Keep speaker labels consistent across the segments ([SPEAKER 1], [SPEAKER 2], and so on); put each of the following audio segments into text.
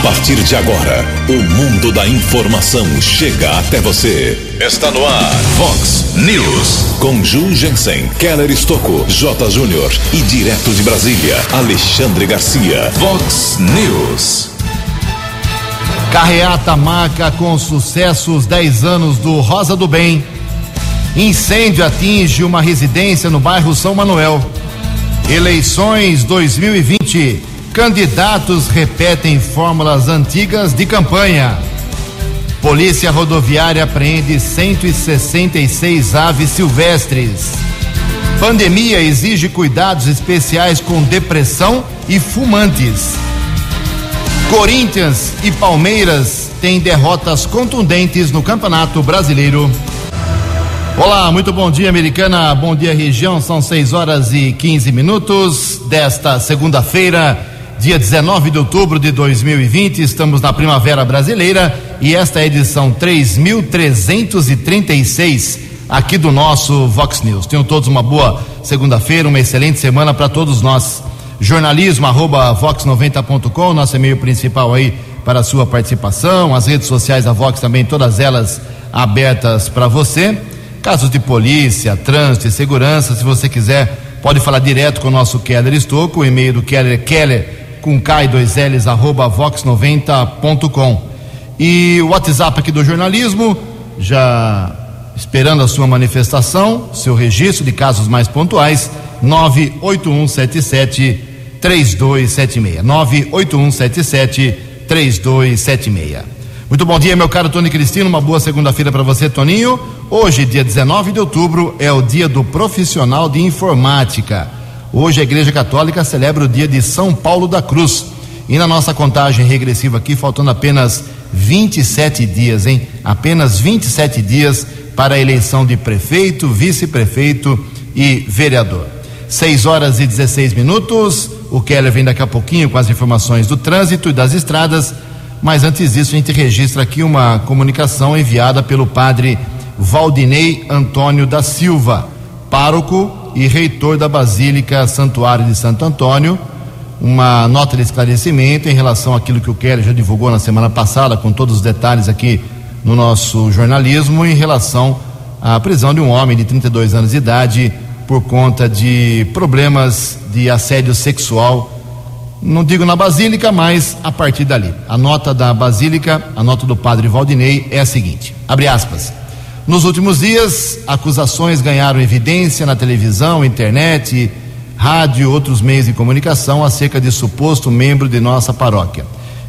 [SPEAKER 1] A partir de agora, o mundo da informação chega até você. Está no ar, Fox News. Com Ju Jensen, Keller Estocco, J. Júnior e direto de Brasília, Alexandre Garcia. Fox News.
[SPEAKER 2] Carreata marca com sucesso os 10 anos do Rosa do Bem. Incêndio atinge uma residência no bairro São Manuel. Eleições 2020. Candidatos repetem fórmulas antigas de campanha. Polícia Rodoviária apreende 166 aves silvestres. Pandemia exige cuidados especiais com depressão e fumantes. Corinthians e Palmeiras têm derrotas contundentes no Campeonato Brasileiro. Olá, muito bom dia, americana. Bom dia, região. São 6 horas e 15 minutos desta segunda-feira, dia 19 de outubro de 2020. Estamos na Primavera Brasileira e esta é a edição 3336 aqui do nosso Vox News. Tenham todos uma boa segunda-feira, uma excelente semana para todos nós. Jornalismo arroba vox90.com, nosso e-mail principal aí para a sua participação. As redes sociais da Vox também, todas elas abertas para você. Casos de polícia, trânsito e segurança, se você quiser, pode falar direto com o nosso Keller Estocco. O e-mail do Keller é keller com K e dois L's arroba vox90.com. E o WhatsApp aqui do jornalismo, já esperando a sua manifestação, seu registro de casos mais pontuais, 98177 3276. 98177 3276. Muito bom dia, meu caro Tony Cristino. Uma boa segunda-feira para você, Toninho. Hoje, dia 19 de outubro, é o dia do profissional de informática. Hoje a Igreja Católica celebra o dia de São Paulo da Cruz. E na nossa contagem regressiva aqui, faltando apenas 27 dias, hein? Apenas 27 dias para a eleição de prefeito, vice-prefeito e vereador. 6 horas e 16 minutos. O Keller vem daqui a pouquinho com as informações do trânsito e das estradas. Mas antes disso, a gente registra aqui uma comunicação enviada pelo padre Valdinei Antônio da Silva, pároco e reitor da Basílica Santuário de Santo Antônio. Uma nota de esclarecimento em relação àquilo que o Keller já divulgou na semana passada, com todos os detalhes aqui no nosso jornalismo, em relação à prisão de um homem de 32 anos de idade por conta de problemas de assédio sexual, não digo na Basílica, mas a partir dali. A nota da Basílica, a nota do padre Valdinei é a seguinte: abre aspas. Nos últimos dias, acusações ganharam evidência na televisão, internet, rádio e outros meios de comunicação acerca de suposto membro de nossa paróquia.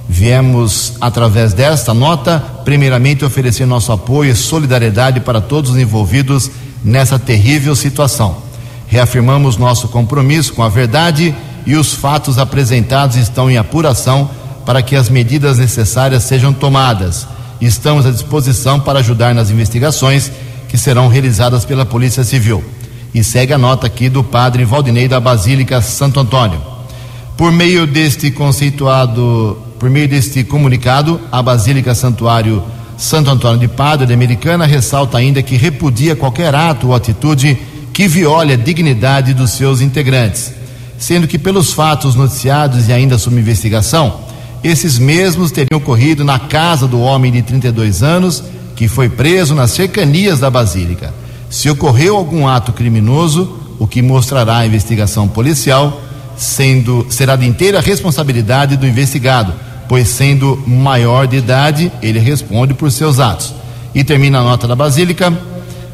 [SPEAKER 2] Viemos, através desta nota, primeiramente oferecer nosso apoio e solidariedade para todos os envolvidos nessa terrível situação reafirmamos nosso compromisso com a verdade e os fatos apresentados estão em apuração para que as medidas necessárias sejam tomadas. Estamos à disposição para ajudar nas investigações que serão realizadas pela Polícia Civil. E segue a nota aqui do padre Valdinei da Basílica Santo Antônio. Por meio deste conceituado, por meio deste comunicado, a Basílica Santuário Santo Antônio de Padre de Americana ressalta ainda que repudia qualquer ato ou atitude que viole a dignidade dos seus integrantes, sendo que pelos fatos noticiados e ainda sob investigação, esses mesmos teriam ocorrido na casa do homem de 32 anos que foi preso nas cercanias da Basílica. Se ocorreu algum ato criminoso, o que mostrará a investigação policial, sendo será de inteira responsabilidade do investigado, pois sendo maior de idade, ele responde por seus atos. E termina a nota da Basílica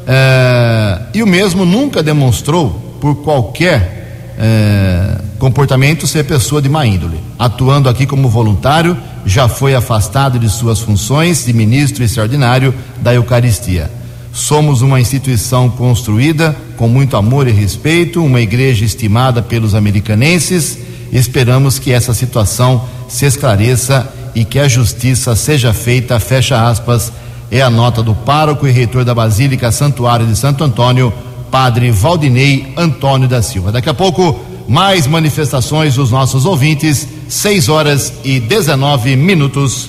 [SPEAKER 2] é, e o mesmo nunca demonstrou, por qualquer é, comportamento, ser pessoa de má índole. Atuando aqui como voluntário, já foi afastado de suas funções de ministro extraordinário da Eucaristia. Somos uma instituição construída com muito amor e respeito, uma igreja estimada pelos americanenses. Esperamos que essa situação se esclareça e que a justiça seja feita, fecha aspas, é a nota do pároco e reitor da Basílica Santuário de Santo Antônio, padre Valdinei Antônio da Silva. Daqui a pouco, mais manifestações dos nossos ouvintes, 6 horas e 19 minutos.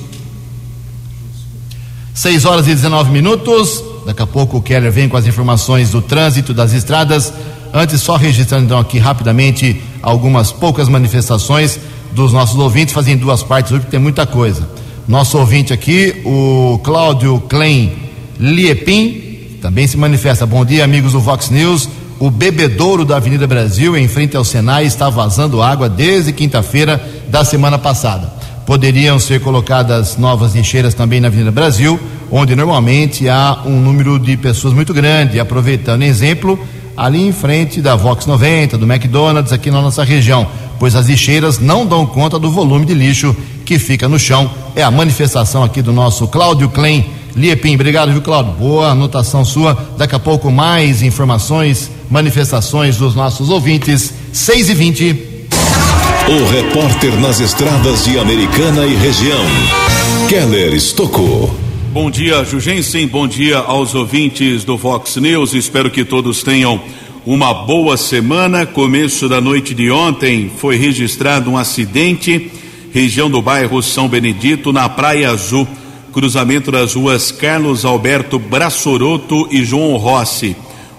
[SPEAKER 2] 6 horas e 19 minutos. Daqui a pouco o Keller vem com as informações do trânsito das estradas. Antes, só registrando então aqui rapidamente algumas poucas manifestações dos nossos ouvintes, fazem duas partes porque tem muita coisa. Nosso ouvinte aqui, o Cláudio Klein Liepin, também se manifesta. Bom dia, amigos do Vox News. O bebedouro da Avenida Brasil, em frente ao Senai, está vazando água desde quinta-feira da semana passada. Poderiam ser colocadas novas lixeiras também na Avenida Brasil, onde normalmente há um número de pessoas muito grande. Aproveitando exemplo, ali em frente da Vox 90, do McDonald's, aqui na nossa região, pois as lixeiras não dão conta do volume de lixo que fica no chão. É a manifestação aqui do nosso Cláudio Klein Liepim. Obrigado, viu, Cláudio? Boa anotação sua. Daqui a pouco mais informações, manifestações dos nossos ouvintes. 6 e 20
[SPEAKER 1] o repórter nas estradas de Americana e região, Keller Estocou.
[SPEAKER 3] Bom dia, Jugensen. Bom dia aos ouvintes do Fox News. Espero que todos tenham uma boa semana. Começo da noite de ontem foi registrado um acidente, região do bairro São Benedito, na Praia Azul, cruzamento das ruas Carlos Alberto Brassoroto e João Rossi.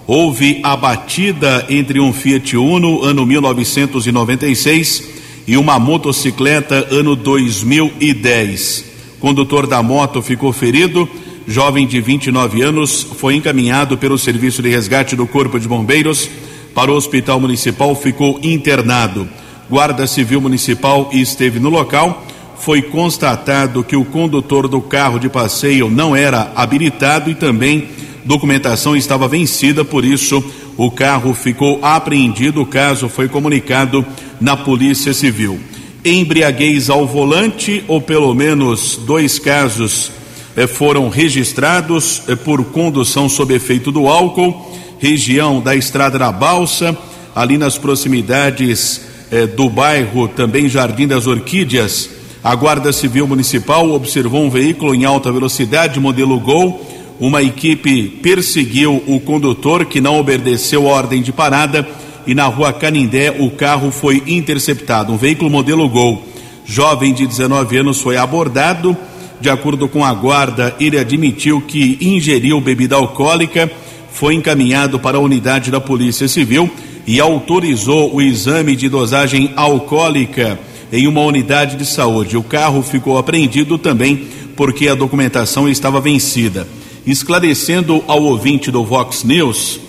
[SPEAKER 3] Houve a batida entre um Fiat Uno, ano 1996 e uma motocicleta ano 2010. Condutor da moto ficou ferido. Jovem de 29 anos foi encaminhado pelo Serviço de Resgate do Corpo de Bombeiros para o Hospital Municipal, ficou internado. Guarda Civil Municipal esteve no local. Foi constatado que o condutor do carro de passeio não era habilitado e também documentação estava vencida, por isso o carro ficou apreendido. O caso foi comunicado na Polícia Civil. Embriaguez ao volante, ou pelo menos dois casos eh, foram registrados eh, por condução sob efeito do álcool, região da Estrada da Balsa, ali nas proximidades eh, do bairro, também Jardim das Orquídeas. A Guarda Civil Municipal observou um veículo em alta velocidade, modelo Gol uma equipe perseguiu o condutor que não obedeceu a ordem de parada e na rua Canindé o carro foi interceptado. Um veículo modelo Gol, jovem de 19 anos, foi abordado. De acordo com a guarda, ele admitiu que ingeriu bebida alcoólica, foi encaminhado para a unidade da Polícia Civil e autorizou o exame de dosagem alcoólica em uma unidade de saúde. O carro ficou apreendido também porque a documentação estava vencida esclarecendo ao ouvinte do Vox News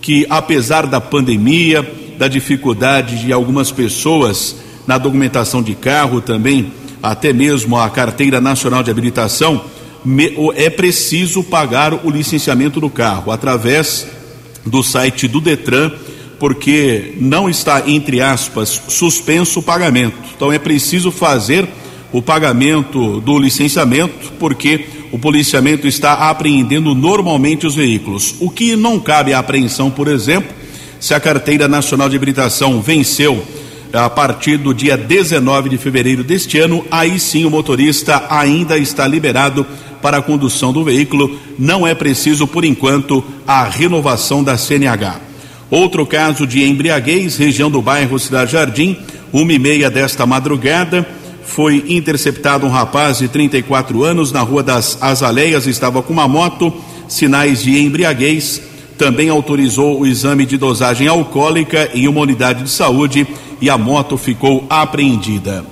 [SPEAKER 3] que, apesar da pandemia, da dificuldade de algumas pessoas na documentação de carro também, até mesmo a carteira nacional de habilitação, é preciso pagar o licenciamento do carro através do site do Detran, porque não está, entre aspas, suspenso o pagamento. Então é preciso fazer o pagamento do licenciamento, porque o policiamento está apreendendo normalmente os veículos. O que não cabe à apreensão, por exemplo, se a carteira nacional de habilitação venceu a partir do dia 19 de fevereiro deste ano, aí sim o motorista ainda está liberado para a condução do veículo, não é preciso, por enquanto, a renovação da CNH. Outro caso de embriaguez, região do bairro Cidade Jardim, uma e meia desta madrugada, foi interceptado um rapaz de 34 anos na Rua das Azaleias, estava com uma moto, sinais de embriaguez. Também autorizou o exame de dosagem alcoólica em uma unidade de saúde e a moto ficou apreendida.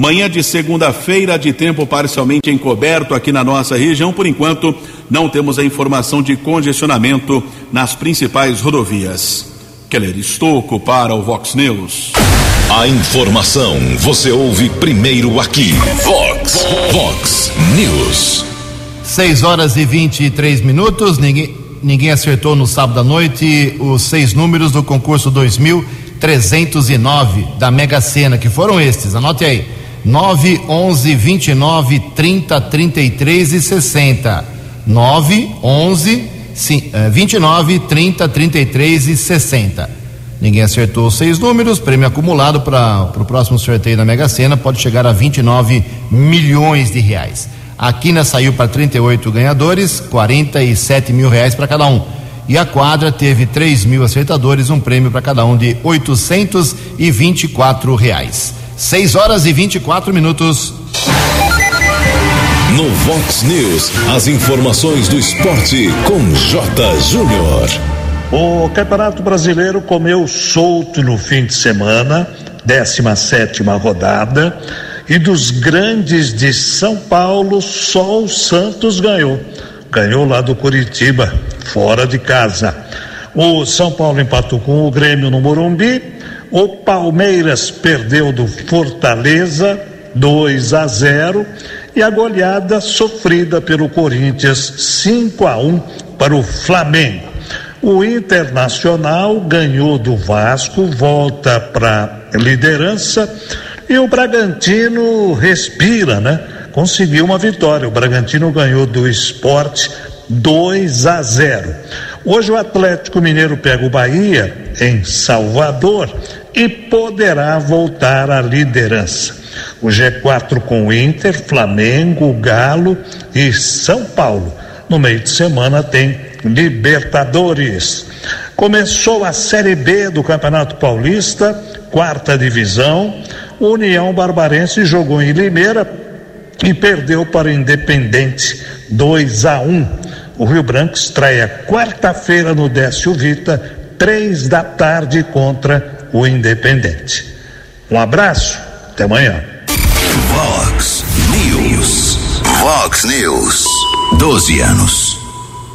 [SPEAKER 3] Manhã de segunda-feira, de tempo parcialmente encoberto aqui na nossa região. Por enquanto, não temos a informação de congestionamento nas principais rodovias. Keller Estocco para o Vox News.
[SPEAKER 1] A informação você ouve primeiro aqui. Vox, Vox News.
[SPEAKER 2] 6 horas e 23 minutos. Ninguém, ninguém acertou no sábado à noite os seis números do concurso 2309 da Mega Sena, que foram estes. Anote aí: 9, 11, 29, 30, 33 e 60. 9, 11, 29, 30, 33 e 60. Ninguém acertou os seis números. Prêmio acumulado para o próximo sorteio da Mega Sena pode chegar a 29 milhões de reais. A quina saiu para 38 ganhadores, 47 mil reais para cada um. E a quadra teve 3 mil acertadores, um prêmio para cada um de 824 reais. 6 horas e 24 minutos.
[SPEAKER 1] No Vox News, as informações do esporte com J. Júnior.
[SPEAKER 4] O Campeonato Brasileiro comeu solto no fim de semana, 17 rodada, e dos grandes de São Paulo, só o Santos ganhou. Ganhou lá do Curitiba, fora de casa. O São Paulo empatou com o Grêmio no Morumbi. O Palmeiras perdeu do Fortaleza 2 a 0 e a goleada sofrida pelo Corinthians 5 a 1 para o Flamengo. O Internacional ganhou do Vasco, volta para liderança e o Bragantino respira, né? Conseguiu uma vitória. O Bragantino ganhou do Esporte 2 a 0. Hoje o Atlético Mineiro pega o Bahia em Salvador e poderá voltar à liderança. O G4 com Inter, Flamengo, Galo e São Paulo. No meio de semana tem Libertadores. Começou a Série B do Campeonato Paulista, quarta divisão. União Barbarense jogou em Limeira e perdeu para o Independente 2 a 1. O Rio Branco estreia quarta-feira no Décio Vita, três da tarde contra o Independente. Um abraço, até amanhã.
[SPEAKER 1] Vox News. Vox News. 12 anos.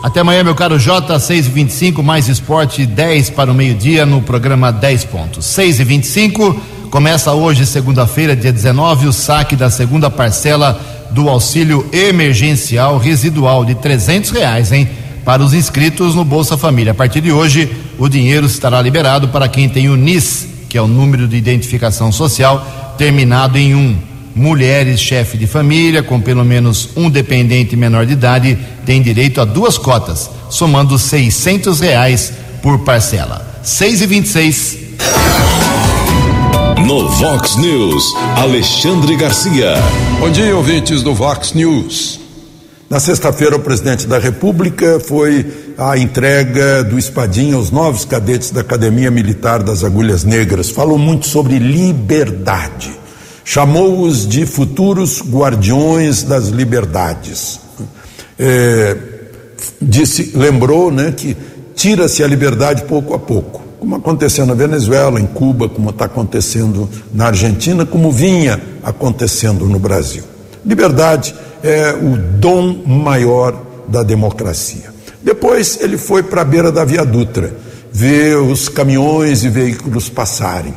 [SPEAKER 2] Até amanhã, meu caro J, 6 e 25 mais esporte, 10 para o meio-dia no programa 10 pontos. 6 e 25 começa hoje, segunda-feira, dia 19, o saque da segunda parcela do auxílio emergencial residual de 300 reais, hein? Para os inscritos no Bolsa Família. A partir de hoje, o dinheiro estará liberado para quem tem o NIS, que é o número de identificação social, terminado em 1. Mulheres chefe de família com pelo menos um dependente menor de idade têm direito a duas cotas, somando seiscentos reais por parcela. Seis e vinte e seis.
[SPEAKER 1] No Vox News, Alexandre Garcia.
[SPEAKER 5] Bom dia, ouvintes do Vox News. Na sexta-feira, o presidente da República foi a entrega do espadinho aos novos cadetes da Academia Militar das Agulhas Negras. Falou muito sobre liberdade chamou-os de futuros guardiões das liberdades. É, disse, lembrou né, que tira-se a liberdade pouco a pouco, como aconteceu na Venezuela, em Cuba, como está acontecendo na Argentina, como vinha acontecendo no Brasil. Liberdade é o dom maior da democracia. Depois ele foi para a beira da Via Dutra, ver os caminhões e veículos passarem.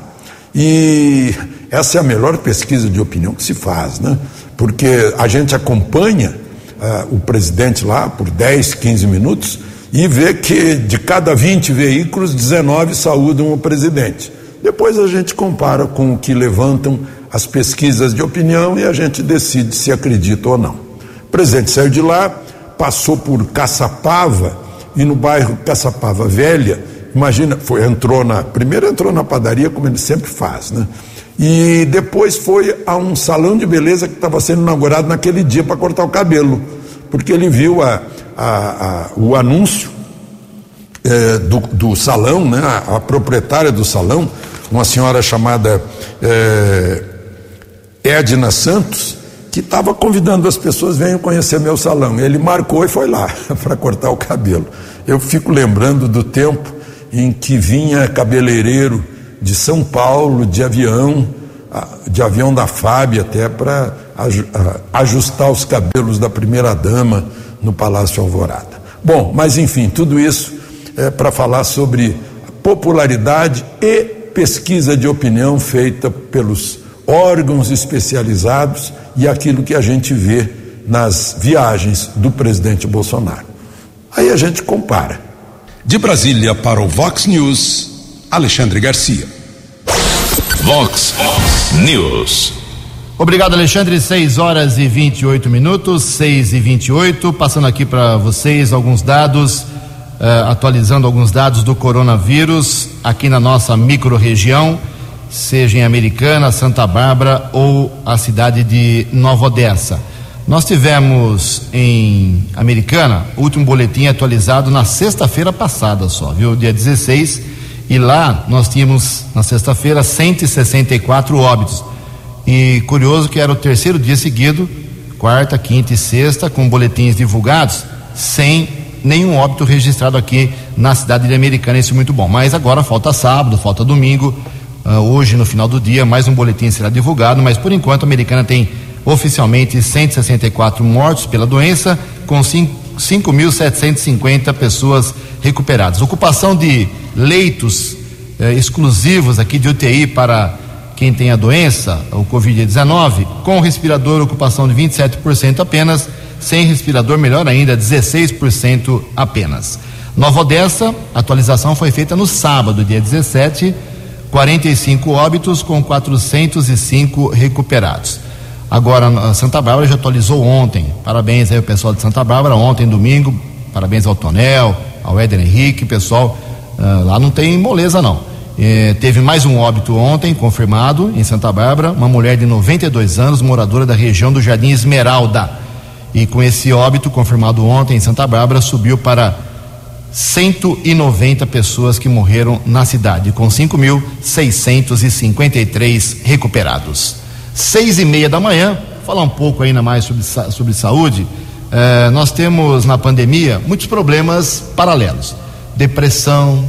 [SPEAKER 5] E essa é a melhor pesquisa de opinião que se faz, né? Porque a gente acompanha uh, o presidente lá por 10, 15 minutos e vê que de cada 20 veículos, 19 saúdam o presidente. Depois a gente compara com o que levantam as pesquisas de opinião e a gente decide se acredita ou não. O presidente saiu de lá, passou por Caçapava e no bairro Caçapava Velha, imagina, foi, entrou na. Primeiro entrou na padaria, como ele sempre faz, né? E depois foi a um salão de beleza que estava sendo inaugurado naquele dia para cortar o cabelo, porque ele viu a, a, a, o anúncio é, do, do, salão, né, a, proprietária do salão, uma senhora chamada é, Edna Santos, que estava convidando as pessoas, venham conhecer meu salão. Ele marcou e foi lá para cortar o cabelo. Eu fico lembrando do tempo em que vinha cabeleireiro de São Paulo, de avião, de avião da FAB até para ajustar os cabelos da primeira dama no Palácio Alvorada. Bom, mas enfim, tudo isso é para falar sobre popularidade e pesquisa de opinião feita pelos órgãos especializados e aquilo que a gente vê nas viagens do presidente Bolsonaro. Aí a gente compara.
[SPEAKER 1] De Brasília para o Vox News. Alexandre Garcia. Vox News.
[SPEAKER 2] Obrigado, Alexandre. 6 horas e 28 minutos, 6 e 28. Passando aqui para vocês alguns dados, uh, atualizando alguns dados do coronavírus aqui na nossa micro-região, seja em Americana, Santa Bárbara ou a cidade de Nova Odessa. Nós tivemos em Americana o último boletim atualizado na sexta-feira passada só, viu? Dia 16 e lá nós tínhamos, na sexta-feira, 164 óbitos. E curioso que era o terceiro dia seguido, quarta, quinta e sexta, com boletins divulgados, sem nenhum óbito registrado aqui na cidade de Americana, isso é muito bom. Mas agora falta sábado, falta domingo. Uh, hoje, no final do dia, mais um boletim será divulgado, mas por enquanto a Americana tem oficialmente 164 mortos pela doença, com 5.750 pessoas recuperadas. Ocupação de leitos eh, exclusivos aqui de UTI para quem tem a doença, o Covid-19, com respirador, ocupação de 27% apenas, sem respirador, melhor ainda, 16% apenas. Nova Odessa, atualização foi feita no sábado, dia 17, 45 óbitos com 405 recuperados. Agora, Santa Bárbara já atualizou ontem. Parabéns aí ao pessoal de Santa Bárbara, ontem, domingo. Parabéns ao Tonel, ao Éder Henrique, pessoal. Uh, lá não tem moleza, não. É, teve mais um óbito ontem, confirmado, em Santa Bárbara, uma mulher de 92 anos, moradora da região do Jardim Esmeralda. E com esse óbito confirmado ontem em Santa Bárbara, subiu para 190 pessoas que morreram na cidade, com 5.653 recuperados. Seis e meia da manhã, falar um pouco ainda mais sobre, sobre saúde. Eh, nós temos na pandemia muitos problemas paralelos: depressão,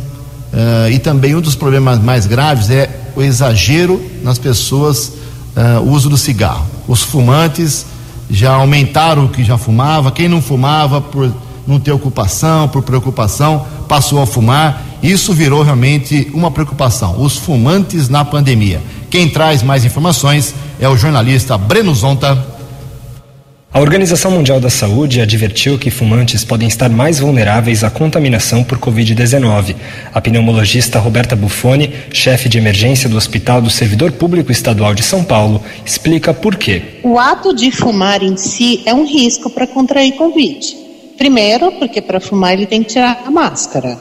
[SPEAKER 2] Uh, e também um dos problemas mais graves é o exagero nas pessoas, uh, o uso do cigarro. Os fumantes já aumentaram o que já fumava, quem não fumava por não ter ocupação, por preocupação, passou a fumar. Isso virou realmente uma preocupação. Os fumantes na pandemia. Quem traz mais informações é o jornalista Breno Zonta.
[SPEAKER 6] A Organização Mundial da Saúde advertiu que fumantes podem estar mais vulneráveis à contaminação por Covid-19. A pneumologista Roberta Buffoni, chefe de emergência do Hospital do Servidor Público Estadual de São Paulo, explica por quê.
[SPEAKER 7] O ato de fumar em si é um risco para contrair Covid. Primeiro, porque para fumar ele tem que tirar a máscara.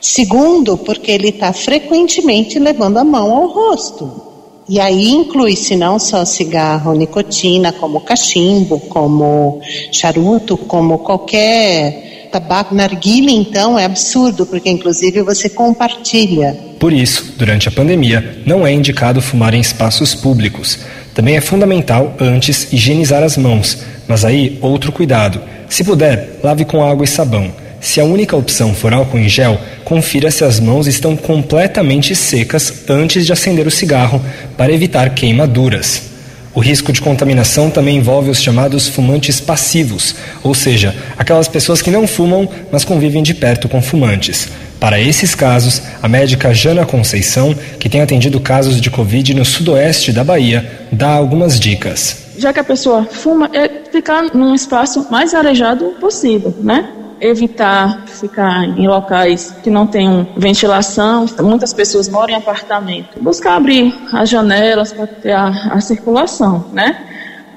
[SPEAKER 7] Segundo, porque ele está frequentemente levando a mão ao rosto. E aí inclui-se não só cigarro, nicotina, como cachimbo, como charuto, como qualquer tabaco narguilha, então é absurdo, porque inclusive você compartilha.
[SPEAKER 6] Por isso, durante a pandemia, não é indicado fumar em espaços públicos. Também é fundamental, antes, higienizar as mãos, mas aí outro cuidado. Se puder, lave com água e sabão. Se a única opção for álcool em gel, confira se as mãos estão completamente secas antes de acender o cigarro, para evitar queimaduras. O risco de contaminação também envolve os chamados fumantes passivos, ou seja, aquelas pessoas que não fumam, mas convivem de perto com fumantes. Para esses casos, a médica Jana Conceição, que tem atendido casos de Covid no sudoeste da Bahia, dá algumas dicas.
[SPEAKER 8] Já que a pessoa fuma, é ficar num espaço mais arejado possível, né? evitar ficar em locais que não tenham ventilação. Muitas pessoas moram em apartamento. Buscar abrir as janelas para ter a, a, circulação, né?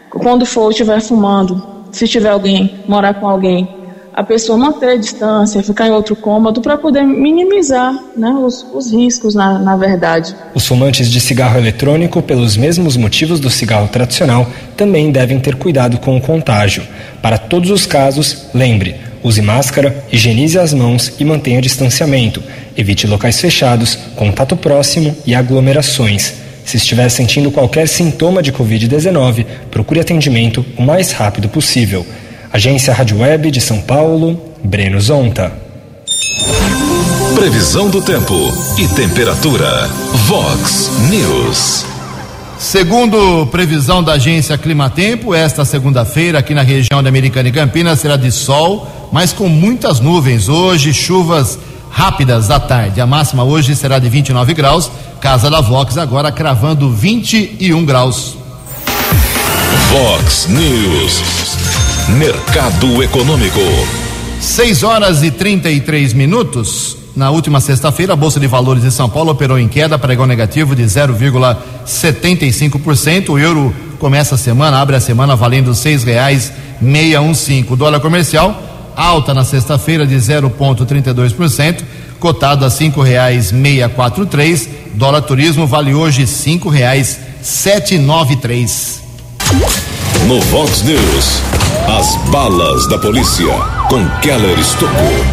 [SPEAKER 8] Quando for estiver fumando, se tiver alguém, morar com alguém, a pessoa manter a distância, ficar em outro cômodo para poder minimizar né, os, os riscos, na, na verdade.
[SPEAKER 6] Os fumantes de cigarro eletrônico, pelos mesmos motivos do cigarro tradicional, também devem ter cuidado com o contágio. Para todos os casos, lembre, Use máscara, higienize as mãos e mantenha distanciamento. Evite locais fechados, contato próximo e aglomerações. Se estiver sentindo qualquer sintoma de Covid-19, procure atendimento o mais rápido possível. Agência Rádio Web de São Paulo, Breno Zonta.
[SPEAKER 1] Previsão do tempo e temperatura. Vox News.
[SPEAKER 2] Segundo previsão da agência Climatempo, esta segunda-feira aqui na região da Americana e Campinas será de sol, mas com muitas nuvens. Hoje, chuvas rápidas à tarde. A máxima hoje será de 29 graus. Casa da Vox agora cravando 21 graus.
[SPEAKER 1] Vox News. Mercado Econômico.
[SPEAKER 2] 6 horas e 33 minutos. Na última sexta-feira, a Bolsa de Valores de São Paulo operou em queda, pregão negativo de 0,75%. O euro começa a semana, abre a semana valendo seis reais meia um cinco. Dólar comercial alta na sexta-feira de 0,32%, cotado a cinco reais meia quatro três. Dólar turismo vale hoje cinco reais sete nove três.
[SPEAKER 1] No Vox News, as balas da polícia com Keller Estocou.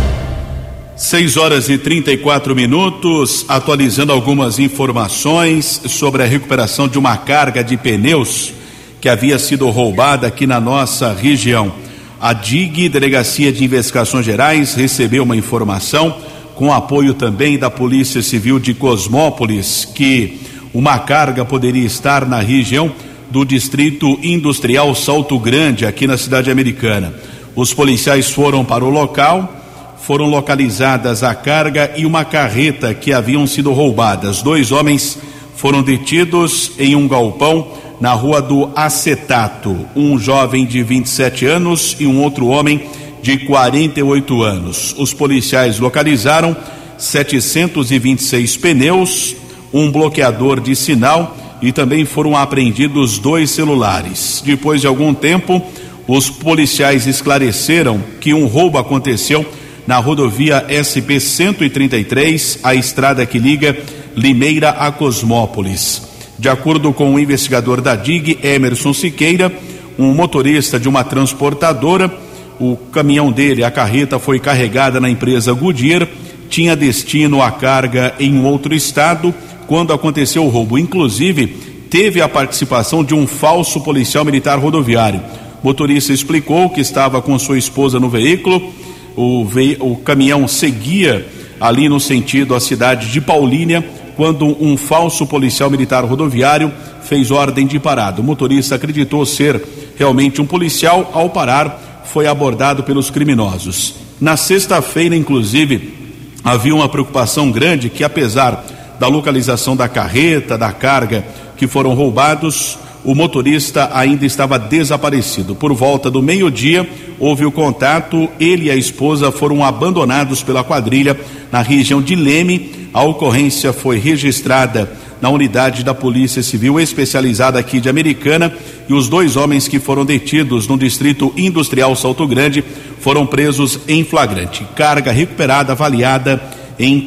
[SPEAKER 3] 6 horas e 34 minutos, atualizando algumas informações sobre a recuperação de uma carga de pneus que havia sido roubada aqui na nossa região. A DIG, Delegacia de Investigações Gerais, recebeu uma informação com apoio também da Polícia Civil de Cosmópolis que uma carga poderia estar na região do Distrito Industrial Salto Grande, aqui na cidade americana. Os policiais foram para o local, foram localizadas a carga e uma carreta que haviam sido roubadas. Dois homens foram detidos em um galpão na rua do Acetato. Um jovem de 27 anos e um outro homem de 48 anos. Os policiais localizaram 726 pneus, um bloqueador de sinal e também foram apreendidos dois celulares. Depois de algum tempo, os policiais esclareceram que um roubo aconteceu na rodovia SP 133, a estrada que liga Limeira a Cosmópolis. De acordo com o investigador da DIG, Emerson Siqueira, um motorista de uma transportadora, o caminhão dele, a carreta, foi carregada na empresa Goodyear, tinha destino a carga em outro estado quando aconteceu o roubo. Inclusive, teve a participação de um falso policial militar rodoviário. O motorista explicou que estava com sua esposa no veículo, o, ve... o caminhão seguia ali no sentido a cidade de Paulínia, quando um falso policial militar rodoviário fez ordem de parada. O motorista acreditou ser realmente um policial, ao parar, foi abordado pelos criminosos. Na sexta-feira, inclusive, havia uma preocupação grande que, apesar da localização da carreta, da carga que foram roubados, o motorista ainda estava desaparecido. Por volta do meio-dia, houve o contato, ele e a esposa foram abandonados pela quadrilha na região de Leme. A ocorrência foi registrada na unidade da Polícia Civil especializada aqui de Americana e os dois homens que foram detidos no Distrito Industrial Salto Grande foram presos em flagrante. Carga recuperada avaliada em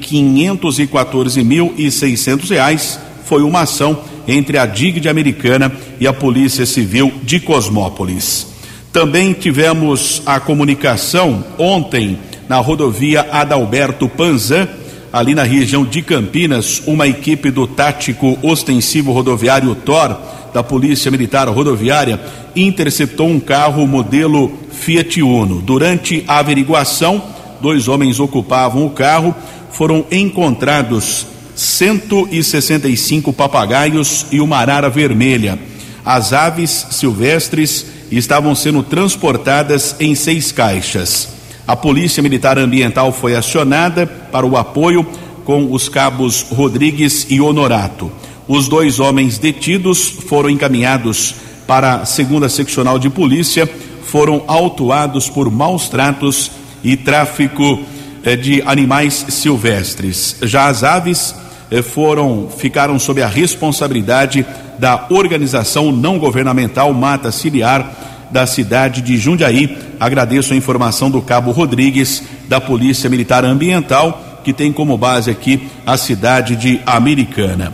[SPEAKER 3] seiscentos reais. Foi uma ação entre a DIG de Americana e a Polícia Civil de Cosmópolis. Também tivemos a comunicação ontem na rodovia Adalberto Panzan, ali na região de Campinas, uma equipe do tático ostensivo rodoviário TOR da Polícia Militar Rodoviária interceptou um carro modelo Fiat Uno. Durante a averiguação, dois homens ocupavam o carro foram encontrados 165 papagaios e uma arara vermelha. As aves silvestres estavam sendo transportadas em seis caixas. A Polícia Militar Ambiental foi acionada para o apoio com os cabos Rodrigues e Honorato. Os dois homens detidos foram encaminhados para a segunda seccional de polícia, foram autuados por maus tratos e tráfico de animais silvestres. Já as aves eh, foram ficaram sob a responsabilidade da organização não governamental Mata Ciliar da cidade de Jundiaí. Agradeço a informação do Cabo Rodrigues da Polícia Militar Ambiental, que tem como base aqui a cidade de Americana.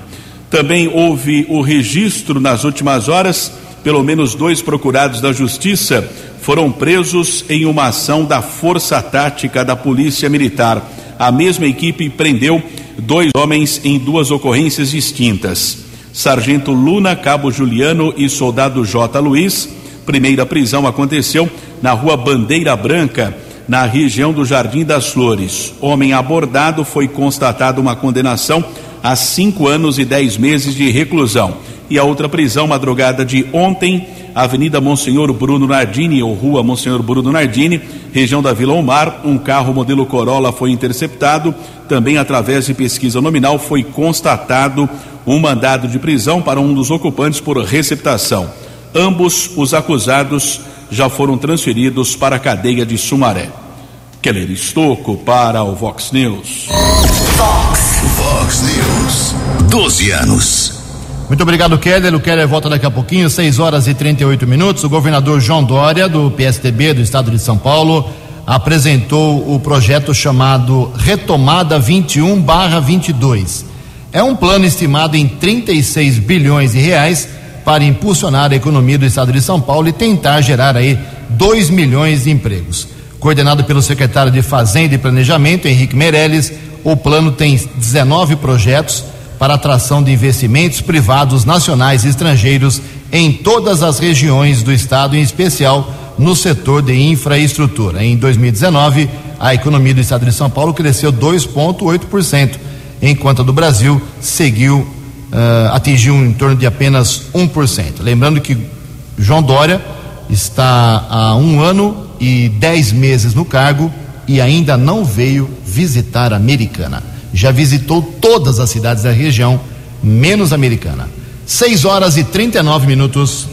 [SPEAKER 3] Também houve o registro nas últimas horas, pelo menos dois procurados da Justiça foram presos em uma ação da Força Tática da Polícia Militar. A mesma equipe prendeu dois homens em duas ocorrências distintas. Sargento Luna, Cabo Juliano e Soldado J. Luiz. Primeira prisão aconteceu na rua Bandeira Branca, na região do Jardim das Flores. Homem abordado foi constatada uma condenação a cinco anos e dez meses de reclusão. E a outra prisão, madrugada de ontem, Avenida Monsenhor Bruno Nardini, ou Rua Monsenhor Bruno Nardini, região da Vila Omar. Um carro modelo Corolla foi interceptado. Também, através de pesquisa nominal, foi constatado um mandado de prisão para um dos ocupantes por receptação. Ambos os acusados já foram transferidos para a cadeia de Sumaré. Keller Estocco para o Vox News.
[SPEAKER 1] Vox, Vox News. 12 anos.
[SPEAKER 2] Muito obrigado, Keller. O Keller volta daqui a pouquinho, 6 horas e 38 minutos. O governador João Dória, do PSTB do estado de São Paulo, apresentou o projeto chamado Retomada 21/22. É um plano estimado em 36 bilhões de reais para impulsionar a economia do estado de São Paulo e tentar gerar aí 2 milhões de empregos. Coordenado pelo secretário de Fazenda e Planejamento, Henrique Meirelles, o plano tem 19 projetos para atração de investimentos privados nacionais e estrangeiros em todas as regiões do estado, em especial no setor de infraestrutura. Em 2019, a economia do estado de São Paulo cresceu 2,8%, enquanto a do Brasil seguiu, uh, atingiu em torno de apenas 1%. Lembrando que João Dória está há um ano e dez meses no cargo e ainda não veio visitar a Americana. Já visitou todas as cidades da região, menos Americana. 6 horas e 39 minutos.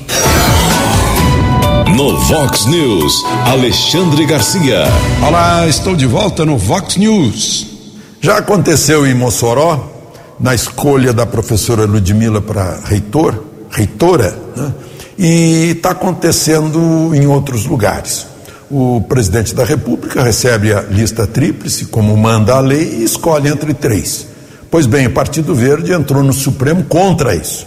[SPEAKER 1] No Vox News, Alexandre Garcia.
[SPEAKER 5] Olá, estou de volta no Vox News. Já aconteceu em Mossoró, na escolha da professora Ludmila para reitor, reitora, né? e está acontecendo em outros lugares. O presidente da República recebe a lista tríplice, como manda a lei, e escolhe entre três. Pois bem, o Partido Verde entrou no Supremo contra isso.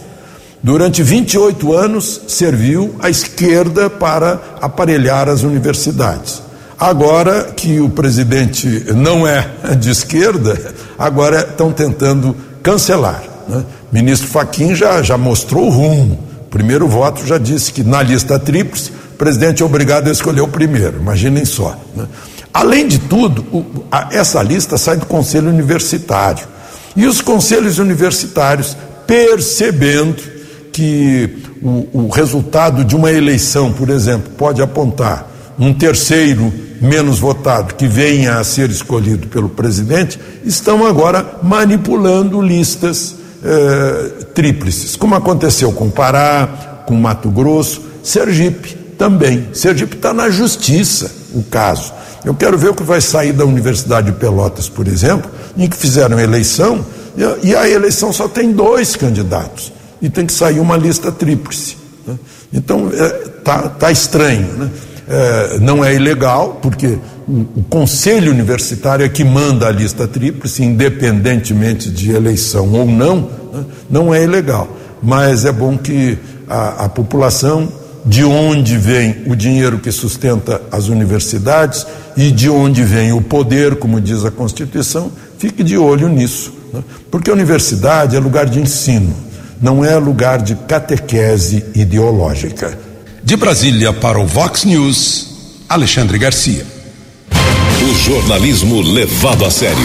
[SPEAKER 5] Durante 28 anos, serviu a esquerda para aparelhar as universidades. Agora que o presidente não é de esquerda, agora estão tentando cancelar. Né? Ministro Faquim já, já mostrou o rumo. O primeiro voto já disse que na lista tríplice, o presidente é obrigado a escolher o primeiro. Imaginem só. Né? Além de tudo, o, a, essa lista sai do Conselho Universitário. E os conselhos universitários, percebendo que o, o resultado de uma eleição, por exemplo, pode apontar um terceiro menos votado que venha a ser escolhido pelo presidente, estão agora manipulando listas eh, tríplices, como aconteceu com Pará, com Mato Grosso, Sergipe também. Sergipe está na justiça o caso. Eu quero ver o que vai sair da Universidade de Pelotas, por exemplo, em que fizeram eleição e a eleição só tem dois candidatos e tem que sair uma lista tríplice. Né? Então, está é, tá, tá estranho. Né? É, não é ilegal, porque o, o, Conselho Universitário é que manda a lista tríplice, independentemente de eleição ou não, né? não é ilegal. Mas é bom que a, a população, de onde vem o dinheiro que sustenta as universidades e de onde vem o poder, como diz a Constituição, fique de olho nisso. Né? Porque a universidade é lugar de ensino não é lugar de catequese ideológica.
[SPEAKER 1] De Brasília para o Vox News, Alexandre Garcia. O jornalismo levado a sério.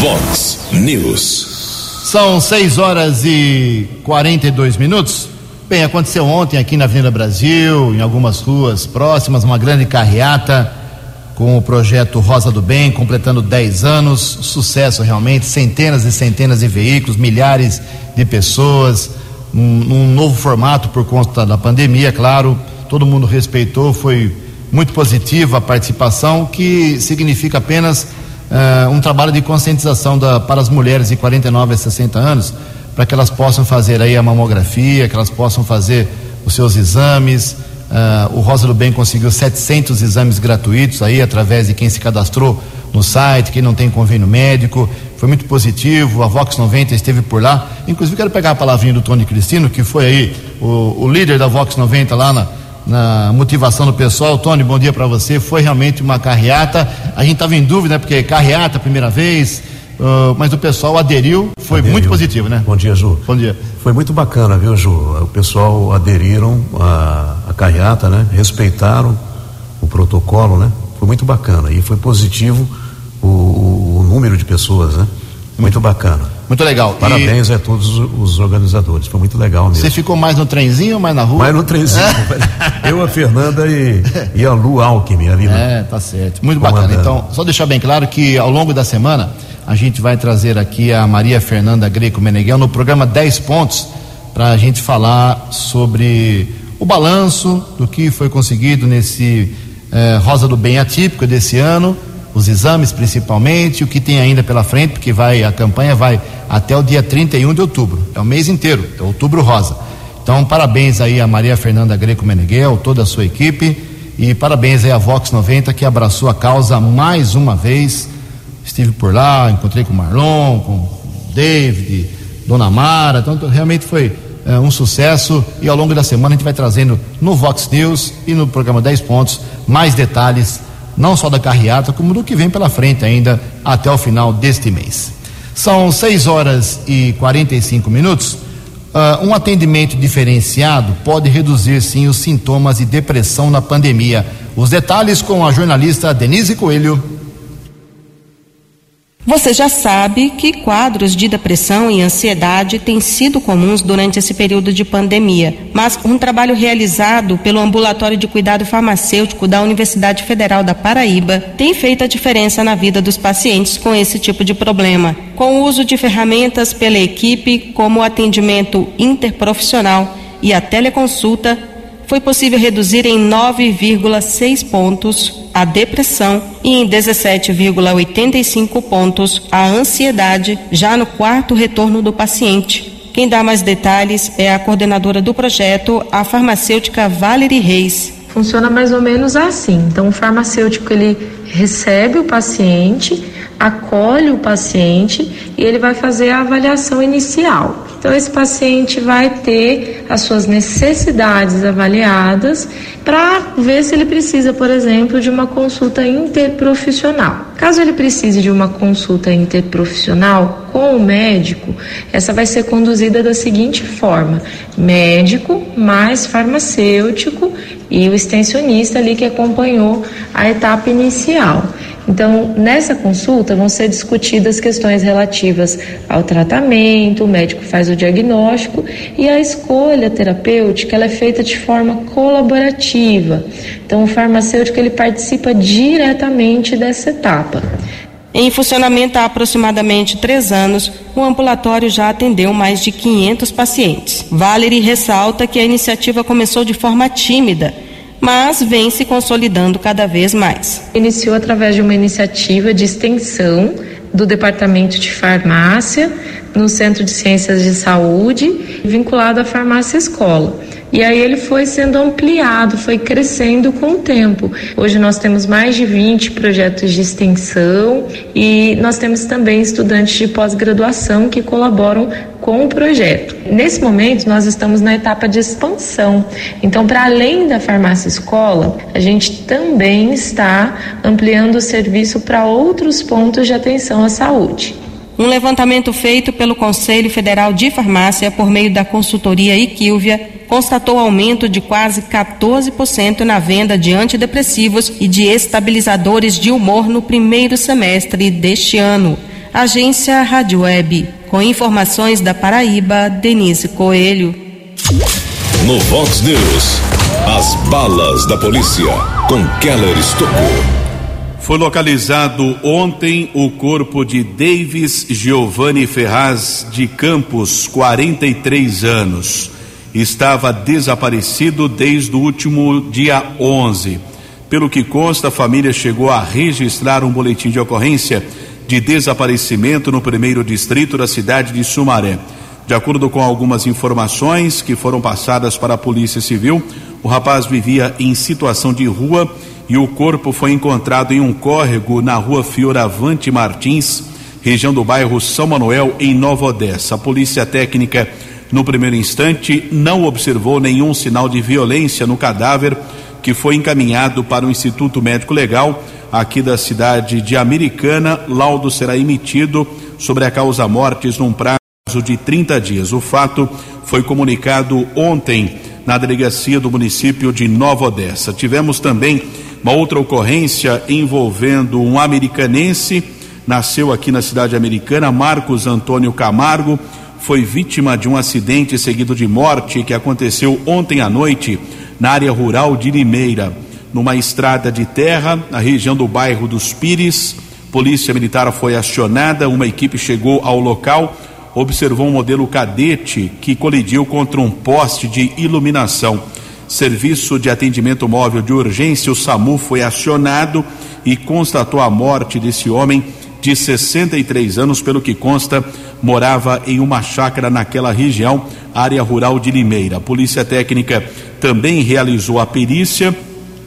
[SPEAKER 1] Vox News.
[SPEAKER 2] São 6 horas e 42 minutos. Bem, aconteceu ontem aqui na Avenida Brasil, em algumas ruas próximas, uma grande carreata com o projeto Rosa do Bem, completando 10 anos, sucesso realmente, centenas e centenas de veículos, milhares de pessoas, um, um novo formato por conta da pandemia, claro, todo mundo respeitou, foi muito positiva a participação, que significa apenas uh, um trabalho de conscientização da, para as mulheres de 49 a 60 anos, para que elas possam fazer aí a mamografia, que elas possam fazer os seus exames, Uh, o Rosa do Bem conseguiu 700 exames gratuitos aí através de quem se cadastrou no site, quem não tem convênio médico. Foi muito positivo. A Vox 90 esteve por lá. Inclusive, quero pegar a palavrinha do Tony Cristino, que foi aí o, o líder da Vox 90 lá na, na motivação do pessoal. Tony, bom dia para você. Foi realmente uma carreata. A gente estava em dúvida, né, porque carreata, primeira vez Uh, mas o pessoal aderiu, foi aderiu. muito positivo, né?
[SPEAKER 9] Bom dia, Ju.
[SPEAKER 2] Bom dia.
[SPEAKER 9] Foi muito bacana, viu, Ju? O pessoal aderiram à, à carreata, né? Respeitaram o protocolo, né? Foi muito bacana e foi positivo o, o, o número de pessoas, né? Muito bacana.
[SPEAKER 2] Muito legal.
[SPEAKER 9] Parabéns e... a todos os organizadores. Foi muito legal mesmo.
[SPEAKER 2] Você ficou mais no trenzinho ou mais na rua?
[SPEAKER 9] Mais no trenzinho. Eu, a Fernanda e, e a Lu Alckmin ali.
[SPEAKER 2] Né? É, tá certo. Muito bacana. Então, só deixar bem claro que ao longo da semana a gente vai trazer aqui a Maria Fernanda Greco Meneghel no programa 10 Pontos para a gente falar sobre o balanço do que foi conseguido nesse eh, Rosa do Bem atípico desse ano, os exames principalmente, o que tem ainda pela frente, porque vai a campanha vai até o dia 31 de outubro, é o mês inteiro, é outubro rosa. Então, parabéns aí a Maria Fernanda Greco Meneghel, toda a sua equipe, e parabéns aí a Vox 90 que abraçou a causa mais uma vez estive por lá, encontrei com o Marlon, com o David, Dona Mara, então realmente foi é, um sucesso e ao longo da semana a gente vai trazendo no Vox News e no programa 10 Pontos mais detalhes, não só da carreata, como do que vem pela frente ainda até o final deste mês. São 6 horas e 45 minutos. Uh, um atendimento diferenciado pode reduzir sim os sintomas de depressão na pandemia. Os detalhes com a jornalista Denise Coelho.
[SPEAKER 10] Você já sabe que quadros de depressão e ansiedade têm sido comuns durante esse período de pandemia, mas um trabalho realizado pelo Ambulatório de Cuidado Farmacêutico da Universidade Federal da Paraíba tem feito a diferença na vida dos pacientes com esse tipo de problema. Com o uso de ferramentas pela equipe, como o atendimento interprofissional e a teleconsulta, foi possível reduzir em 9,6 pontos a depressão e em 17,85 pontos a ansiedade, já no quarto retorno do paciente. Quem dá mais detalhes é a coordenadora do projeto, a farmacêutica Valerie Reis.
[SPEAKER 11] Funciona mais ou menos assim. Então, o farmacêutico ele recebe o paciente, acolhe o paciente e ele vai fazer a avaliação inicial. Então, esse paciente vai ter as suas necessidades avaliadas para ver se ele precisa, por exemplo, de uma consulta interprofissional. Caso ele precise de uma consulta interprofissional com o médico, essa vai ser conduzida da seguinte forma: médico mais farmacêutico e o extensionista ali que acompanhou a etapa inicial. Então, nessa consulta vão ser discutidas questões relativas ao tratamento, o médico faz o diagnóstico e a escolha terapêutica ela é feita de forma colaborativa. Então, o farmacêutico ele participa diretamente dessa etapa.
[SPEAKER 10] Em funcionamento há aproximadamente três anos, o ambulatório já atendeu mais de 500 pacientes. Valerie ressalta que a iniciativa começou de forma tímida mas vem se consolidando cada vez mais.
[SPEAKER 11] Iniciou através de uma iniciativa de extensão do Departamento de Farmácia no Centro de Ciências de Saúde, vinculado à farmácia escola. E aí ele foi sendo ampliado, foi crescendo com o tempo. Hoje nós temos mais de 20 projetos de extensão e nós temos também estudantes de pós-graduação que colaboram com o projeto. Nesse momento, nós estamos na etapa de expansão. Então, para além da farmácia escola, a gente também está ampliando o serviço para outros pontos de atenção à saúde.
[SPEAKER 10] Um levantamento feito pelo Conselho Federal de Farmácia por meio da consultoria Iquilvia constatou aumento de quase 14% na venda de antidepressivos e de estabilizadores de humor no primeiro semestre deste ano. Agência Rádio Web. Com informações da Paraíba, Denise Coelho.
[SPEAKER 1] No Vox News, as balas da polícia com Keller Estocou.
[SPEAKER 3] Foi localizado ontem o corpo de Davis Giovanni Ferraz de Campos, 43 anos. Estava desaparecido desde o último dia 11. Pelo que consta, a família chegou a registrar um boletim de ocorrência de desaparecimento no primeiro distrito da cidade de Sumaré. De acordo com algumas informações que foram passadas para a Polícia Civil, o rapaz vivia em situação de rua e o corpo foi encontrado em um córrego na rua Fioravante Martins, região do bairro São Manuel, em Nova Odessa. A polícia técnica, no primeiro instante, não observou nenhum sinal de violência no cadáver, que foi encaminhado para o Instituto Médico Legal, aqui da cidade de Americana. Laudo será emitido sobre a causa mortes num prazo de 30 dias. O fato foi comunicado ontem na delegacia do município de Nova Odessa. Tivemos também uma outra ocorrência envolvendo um americanense, nasceu aqui na cidade americana, Marcos Antônio Camargo, foi vítima de um acidente seguido de morte que aconteceu ontem à noite na área rural de Limeira, numa estrada de terra, na região do bairro dos Pires. Polícia Militar foi acionada, uma equipe chegou ao local, observou um modelo cadete que colidiu contra um poste de iluminação. Serviço de Atendimento Móvel de Urgência, o SAMU, foi acionado e constatou a morte desse homem de 63 anos, pelo que consta, morava em uma chácara naquela região, área rural de Limeira. A Polícia Técnica também realizou a perícia.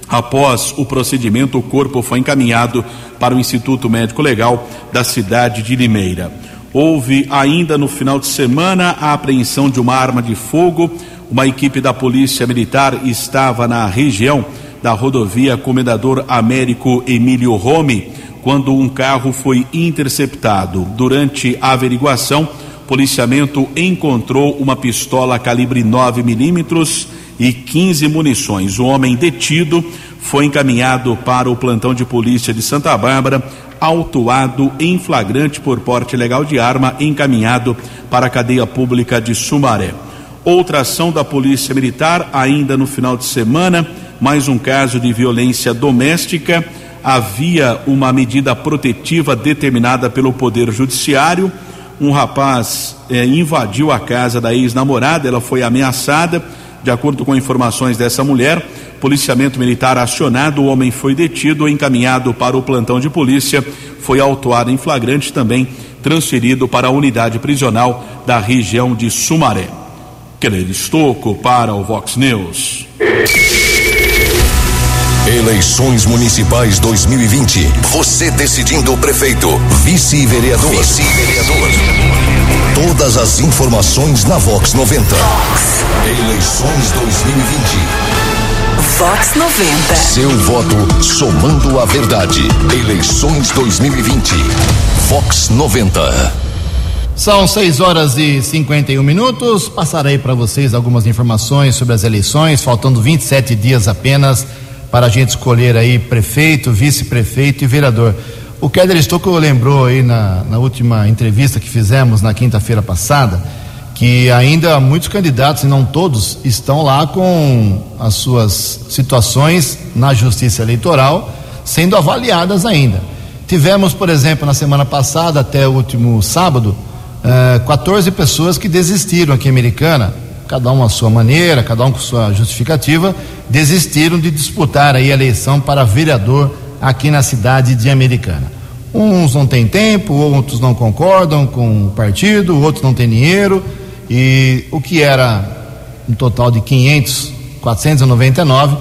[SPEAKER 3] Após o procedimento, o corpo foi encaminhado para o Instituto Médico Legal da cidade de Limeira. Houve ainda no final de semana a apreensão de uma arma de fogo uma equipe da Polícia Militar estava na região da rodovia Comendador Américo Emílio Rome quando um carro foi interceptado. Durante a averiguação, policiamento encontrou uma pistola calibre 9 milímetros e 15 munições. O homem detido foi encaminhado para o plantão de polícia de Santa Bárbara, autuado em flagrante por porte ilegal de arma, encaminhado para a cadeia pública de Sumaré. Outra ação da Polícia Militar, ainda no final de semana, mais um caso de violência doméstica. Havia uma medida protetiva determinada pelo Poder Judiciário. Um rapaz eh, invadiu a casa da ex-namorada, ela foi ameaçada. De acordo com informações dessa mulher, policiamento militar acionado, o homem foi detido, encaminhado para o plantão de polícia, foi autuado em flagrante também transferido para a unidade prisional da região de Sumaré. Keller Estocco para o Vox News.
[SPEAKER 1] Eleições Municipais 2020. Você decidindo o prefeito, vice-vereador. Vice-vereador. Todas as informações na Vox 90. Vox. Eleições 2020.
[SPEAKER 12] Vox 90.
[SPEAKER 1] Seu voto somando a verdade. Eleições 2020. Vox 90.
[SPEAKER 2] São 6 horas e 51 minutos. Passarei para vocês algumas informações sobre as eleições, faltando 27 dias apenas para a gente escolher aí prefeito, vice-prefeito e vereador. O Keller Estocco lembrou aí na, na última entrevista que fizemos na quinta-feira passada que ainda muitos candidatos, e não todos, estão lá com as suas situações na justiça eleitoral sendo avaliadas ainda. Tivemos, por exemplo, na semana passada, até o último sábado, 14 é, pessoas que desistiram aqui em Americana, cada um à sua maneira, cada um com sua justificativa, desistiram de disputar aí a eleição para vereador aqui na cidade de Americana. Uns não têm tempo, outros não concordam com o partido, outros não têm dinheiro, e o que era um total de 500, 499,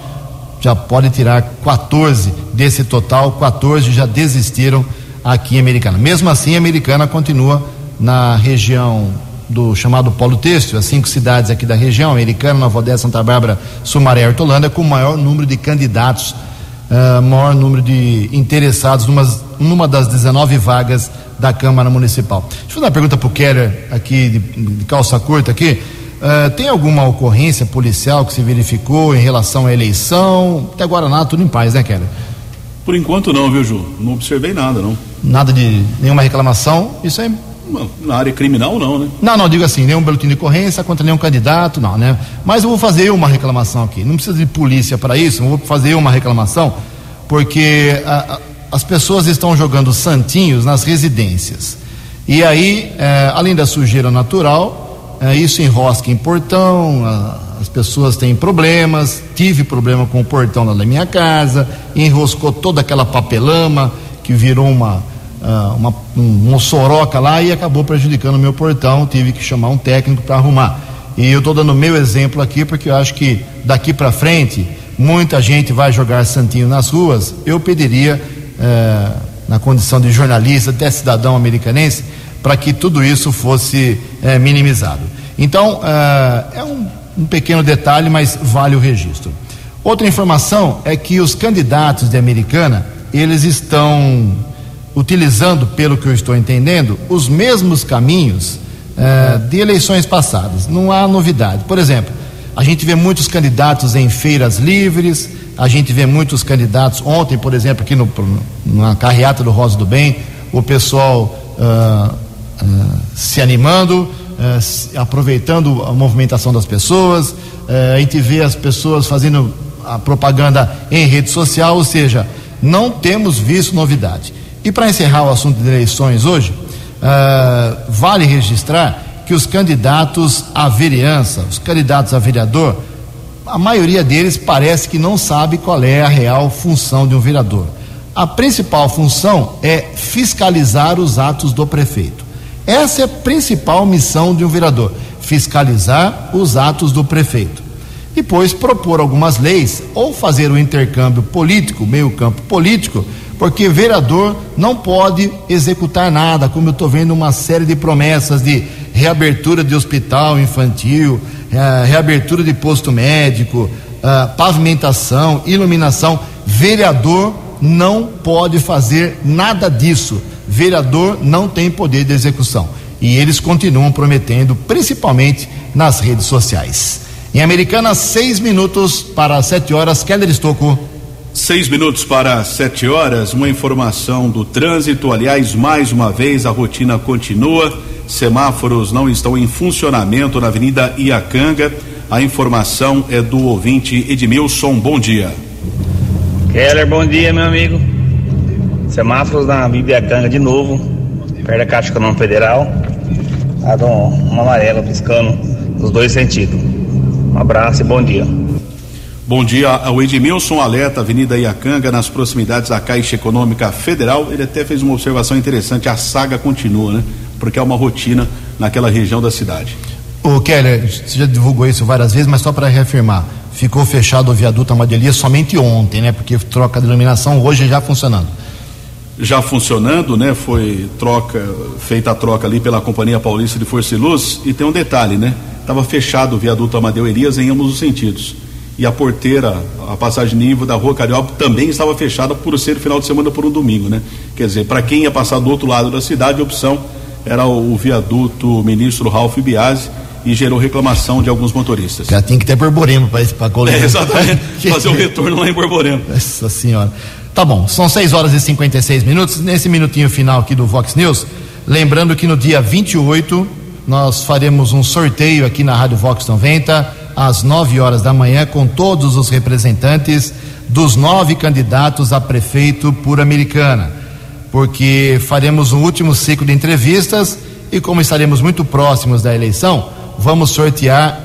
[SPEAKER 2] já pode tirar 14 desse total, 14 já desistiram aqui em Americana. Mesmo assim, a Americana continua na região do chamado Polo Têxtil, as cinco cidades aqui da região, Americana, Nova Odessa, Santa Bárbara, Sumaré e Hortolândia, com o maior número de candidatos, uh, maior número de interessados numa, numa das 19 vagas da Câmara Municipal. Deixa eu fazer uma pergunta para o Keller, aqui, de, de, calça curta aqui. Uh, tem alguma ocorrência policial que se verificou em relação à eleição? Até agora nada, tudo em paz, né, Keller?
[SPEAKER 3] Por enquanto não, viu, Ju? Não observei nada, não.
[SPEAKER 2] Nada de nenhuma reclamação? Isso é
[SPEAKER 3] na área criminal, não, né?
[SPEAKER 2] Não, não, digo assim, nenhum boletim de ocorrência contra nenhum candidato, não, né? Mas eu vou fazer uma reclamação aqui. Não precisa de polícia para isso, eu vou fazer uma reclamação, porque a, a, as pessoas estão jogando santinhos nas residências. E aí, é, além da sujeira natural, é, isso enrosca em portão, a, as pessoas têm problemas. Tive problema com o portão lá da minha casa, enroscou toda aquela papelama que virou uma uh, uma, um moçoroca lá e acabou prejudicando o meu portão. Tive que chamar um técnico para arrumar. E eu estou dando meu exemplo aqui porque eu acho que daqui para frente muita gente vai jogar santinho nas ruas. Eu pediria, uh, na condição de jornalista, até cidadão americanense, para que tudo isso fosse uh, minimizado. Então, é um, um pequeno detalhe, mas vale o registro. Outra informação é que os candidatos de Americana, eles estão utilizando, pelo que eu estou entendendo, os mesmos caminhos eh, de eleições passadas. Não há novidade. Por exemplo, a gente vê muitos candidatos em feiras livres, a gente vê muitos candidatos. Ontem, por exemplo, aqui no, na carreata do Rosa do Bem, o pessoal uh, uh, se animando, uh, se, aproveitando a movimentação das pessoas. a gente vê as pessoas fazendo a propaganda em rede social, ou seja, não temos visto novidade. E para encerrar o assunto de eleições hoje, uh, vale registrar que os candidatos à vereança, os candidatos a vereador, a maioria deles parece que não sabe qual é a real função de um vereador. A principal função é fiscalizar os atos do prefeito. Essa é a principal missão de um vereador: fiscalizar os atos do prefeito. Depois propor algumas leis ou fazer o intercâmbio político, meio campo político, porque vereador não pode executar nada, como eu estou vendo uma série de promessas de reabertura de hospital infantil, eh, reabertura de posto médico, eh, pavimentação, iluminação. Vereador não pode fazer nada disso. Vereador não tem poder de execução. e eles continuam prometendo, principalmente nas redes sociais. Em Americana, seis minutos para sete horas. Keller Estocco.
[SPEAKER 3] Seis minutos para sete horas, uma informação do trânsito. Aliás, mais uma vez a rotina continua. Semáforos não estão em funcionamento na Avenida Iacanga. A informação é do ouvinte Edmilson. Bom dia.
[SPEAKER 13] Keller, bom dia, meu amigo. Semáforos na Avenida Iacanga de novo, perto da Caixa Econômica Federal. Tá um, um amarelo piscando nos dois sentidos. Um abraço e bom dia.
[SPEAKER 3] Bom dia, o Edmilson alerta Avenida Iacanga, nas proximidades da Caixa Econômica Federal. Ele até fez uma observação interessante: a saga continua, né? Porque é uma rotina naquela região da cidade.
[SPEAKER 2] O Keller, você já divulgou isso várias vezes, mas só para reafirmar: ficou fechado o viaduto Amadelia somente ontem, né? Porque troca de iluminação hoje já funcionando.
[SPEAKER 3] Já funcionando, né? Foi troca, feita a troca ali pela Companhia Paulista de Força e Luz. E tem um detalhe, né? Estava fechado o viaduto Amadeu Elias em ambos os sentidos e a porteira, a passagem nível da rua Carioca também estava fechada por ser final de semana por um domingo, né? Quer dizer, para quem ia passar do outro lado da cidade, a opção era o, o viaduto ministro Ralph Biasi e gerou reclamação de alguns motoristas.
[SPEAKER 2] Já tem que ter Borborema para para
[SPEAKER 3] É, exatamente, fazer o retorno lá em Borborema.
[SPEAKER 2] Nossa senhora. Tá bom, são 6 horas e 56 minutos. Nesse minutinho final aqui do Vox News, lembrando que no dia 28 nós faremos um sorteio aqui na Rádio Vox 90 às 9 horas da manhã com todos os representantes dos nove candidatos a prefeito por Americana, porque faremos um último ciclo de entrevistas e como estaremos muito próximos da eleição, vamos sortear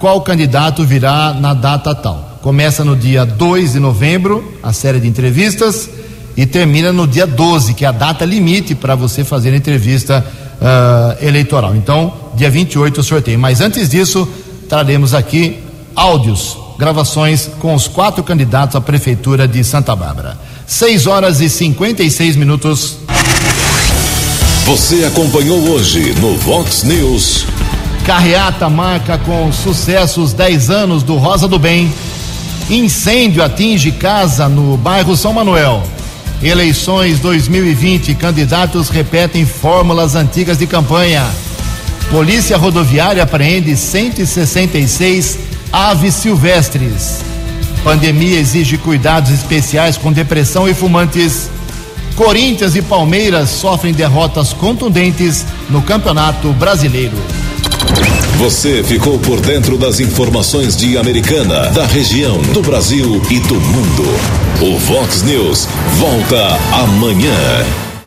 [SPEAKER 2] qual candidato virá na data tal. Começa no dia 2 de novembro a série de entrevistas e termina no dia 12, que é a data limite para você fazer a entrevista uh, eleitoral. Então, dia 28 o sorteio. Mas antes disso, traremos aqui áudios, gravações com os quatro candidatos à Prefeitura de Santa Bárbara. 6 horas e 56 minutos.
[SPEAKER 1] Você acompanhou hoje no Vox News.
[SPEAKER 2] Carreata marca com sucesso os 10 anos do Rosa do Bem. Incêndio atinge casa no bairro São Manuel. Eleições 2020, candidatos repetem fórmulas antigas de campanha. Polícia Rodoviária apreende 166 aves silvestres. Pandemia exige cuidados especiais com depressão e fumantes. Corinthians e Palmeiras sofrem derrotas contundentes no Campeonato Brasileiro.
[SPEAKER 1] Você ficou por dentro das informações de Americana, da região, do Brasil e do mundo. O Vox News volta amanhã.